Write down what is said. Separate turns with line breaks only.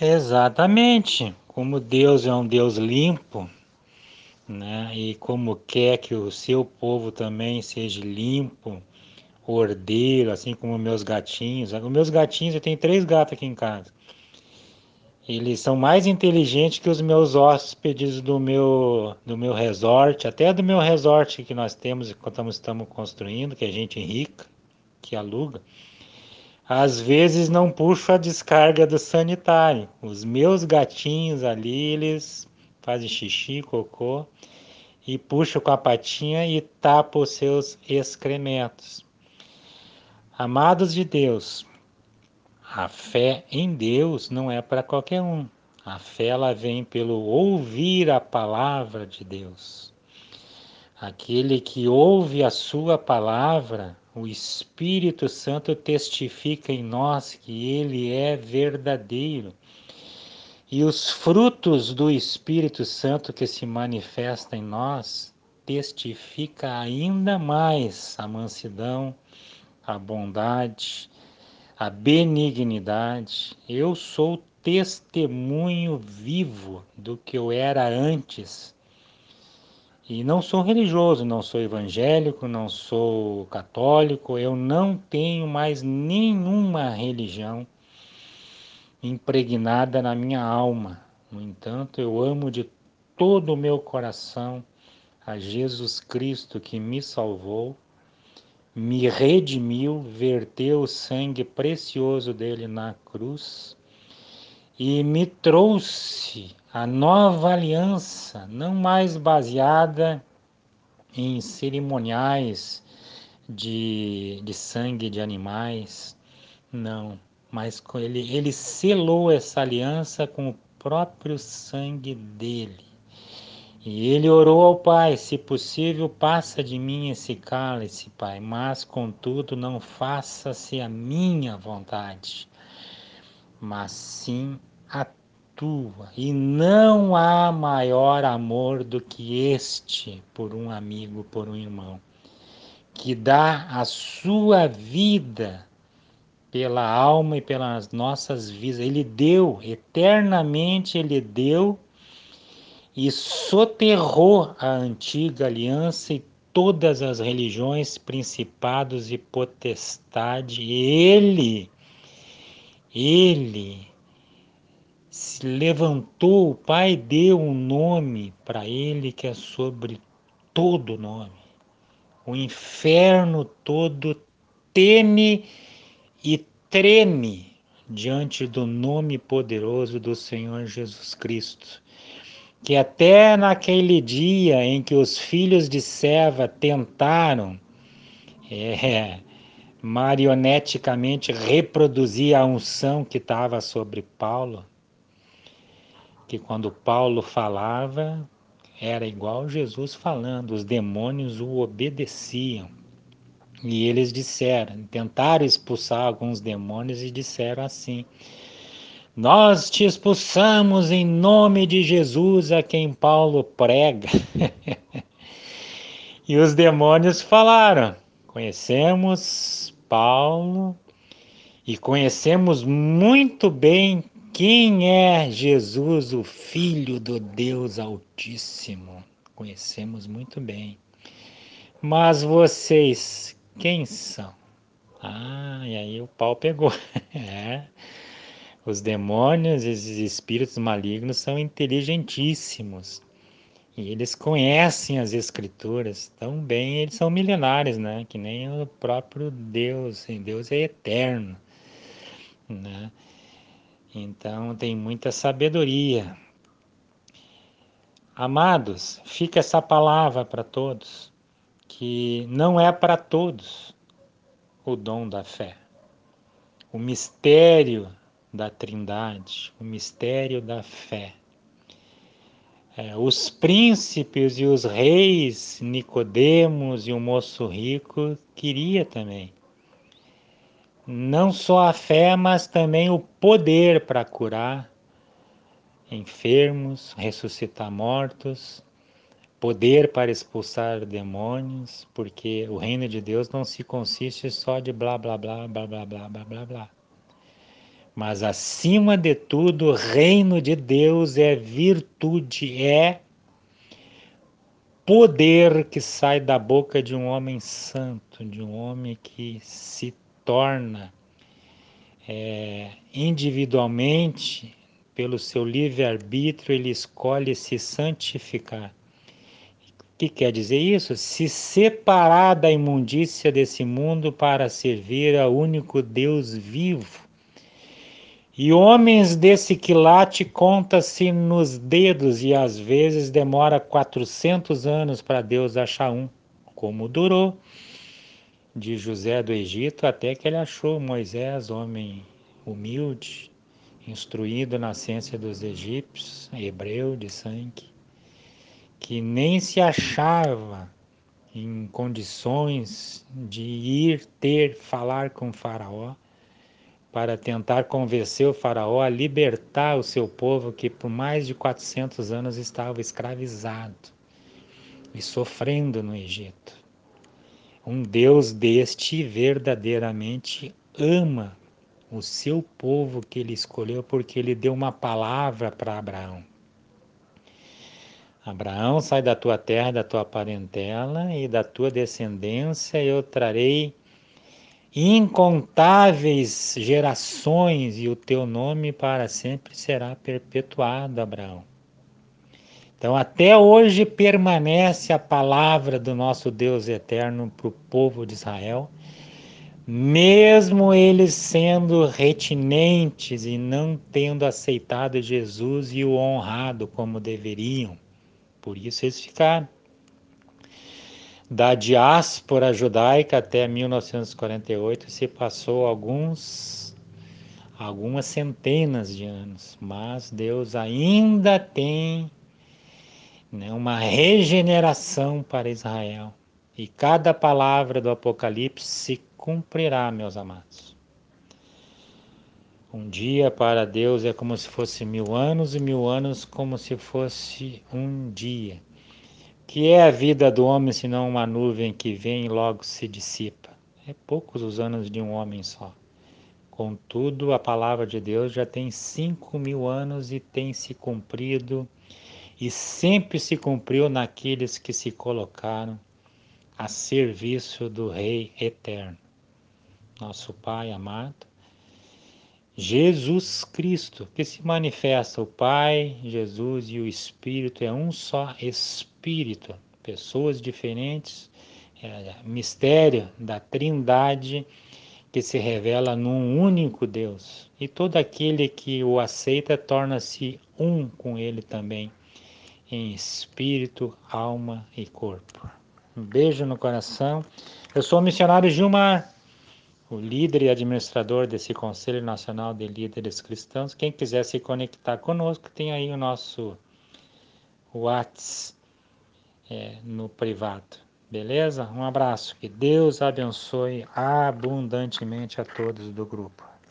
Exatamente. Como Deus é um Deus limpo, né? E como quer que o seu povo também seja limpo, ordeiro, assim como meus gatinhos. Os meus gatinhos, eu tenho três gatos aqui em casa. Eles são mais inteligentes que os meus hóspedes do meu, do meu resort, até do meu resort que nós temos, enquanto estamos construindo, que a gente rica, que aluga. Às vezes não puxo a descarga do sanitário. Os meus gatinhos ali, eles fazem xixi, cocô e puxam com a patinha e tapam os seus excrementos. Amados de Deus, a fé em Deus não é para qualquer um. A fé ela vem pelo ouvir a palavra de Deus. Aquele que ouve a sua palavra, o Espírito Santo testifica em nós que ele é verdadeiro. E os frutos do Espírito Santo que se manifesta em nós testifica ainda mais a mansidão, a bondade, a benignidade. Eu sou testemunho vivo do que eu era antes. E não sou religioso, não sou evangélico, não sou católico, eu não tenho mais nenhuma religião impregnada na minha alma. No entanto, eu amo de todo o meu coração a Jesus Cristo que me salvou me redimiu, verteu o sangue precioso dele na cruz e me trouxe a nova aliança, não mais baseada em cerimoniais de, de sangue de animais, não, mas ele, ele selou essa aliança com o próprio sangue dele. E ele orou ao Pai: Se possível, passa de mim esse cálice, Pai, mas contudo não faça-se a minha vontade, mas sim a tua. E não há maior amor do que este por um amigo, por um irmão, que dá a sua vida pela alma e pelas nossas vidas. Ele deu, eternamente ele deu e soterrou a antiga aliança e todas as religiões, principados e potestade. Ele, ele se levantou, o Pai deu um nome para ele que é sobre todo nome. O inferno todo teme e treme diante do nome poderoso do Senhor Jesus Cristo que até naquele dia em que os filhos de Seva tentaram é, marioneticamente reproduzir a unção que estava sobre Paulo, que quando Paulo falava era igual Jesus falando, os demônios o obedeciam. E eles disseram, tentaram expulsar alguns demônios e disseram assim: nós te expulsamos em nome de Jesus a quem Paulo prega. e os demônios falaram: Conhecemos Paulo e conhecemos muito bem quem é Jesus, o Filho do Deus Altíssimo. Conhecemos muito bem. Mas vocês, quem são? Ah, e aí o pau pegou. é. Os demônios, esses espíritos malignos são inteligentíssimos. E eles conhecem as escrituras tão bem, eles são milenares, né? Que nem o próprio Deus. Deus é eterno, né? Então tem muita sabedoria. Amados, fica essa palavra para todos, que não é para todos o dom da fé. O mistério da Trindade, o mistério da fé. É, os príncipes e os reis, Nicodemos e o moço rico, queria também. Não só a fé, mas também o poder para curar enfermos, ressuscitar mortos, poder para expulsar demônios, porque o reino de Deus não se consiste só de blá blá blá blá blá blá blá blá blá. Mas acima de tudo, o reino de Deus é virtude, é poder que sai da boca de um homem santo, de um homem que se torna é, individualmente, pelo seu livre-arbítrio, ele escolhe se santificar. O que quer dizer isso? Se separar da imundícia desse mundo para servir ao único Deus vivo. E homens desse quilate conta-se nos dedos e às vezes demora 400 anos para Deus achar um, como durou de José do Egito até que ele achou Moisés, homem humilde, instruído na ciência dos egípcios, hebreu de sangue, que nem se achava em condições de ir ter, falar com Faraó, para tentar convencer o Faraó a libertar o seu povo que por mais de 400 anos estava escravizado e sofrendo no Egito. Um Deus deste verdadeiramente ama o seu povo que ele escolheu, porque ele deu uma palavra para Abraão. Abraão, sai da tua terra, da tua parentela e da tua descendência, eu trarei incontáveis gerações e o teu nome para sempre será perpetuado, Abraão. Então, até hoje permanece a palavra do nosso Deus eterno para o povo de Israel, mesmo eles sendo retinentes e não tendo aceitado Jesus e o honrado como deveriam. Por isso eles ficaram. Da diáspora judaica até 1948 se passou alguns algumas centenas de anos, mas Deus ainda tem né, uma regeneração para Israel. E cada palavra do Apocalipse se cumprirá, meus amados. Um dia para Deus é como se fosse mil anos, e mil anos como se fosse um dia. Que é a vida do homem senão uma nuvem que vem e logo se dissipa? É poucos os anos de um homem só. Contudo, a palavra de Deus já tem cinco mil anos e tem se cumprido e sempre se cumpriu naqueles que se colocaram a serviço do Rei eterno, nosso Pai amado, Jesus Cristo, que se manifesta o Pai, Jesus e o Espírito, é um só Espírito, pessoas diferentes, é, mistério da Trindade que se revela num único Deus. E todo aquele que o aceita torna-se um com ele também em espírito, alma e corpo. Um beijo no coração. Eu sou o missionário Gilmar, o líder e administrador desse Conselho Nacional de Líderes Cristãos. Quem quiser se conectar conosco, tem aí o nosso WhatsApp é, no privado. Beleza? Um abraço. Que Deus abençoe abundantemente a todos do grupo.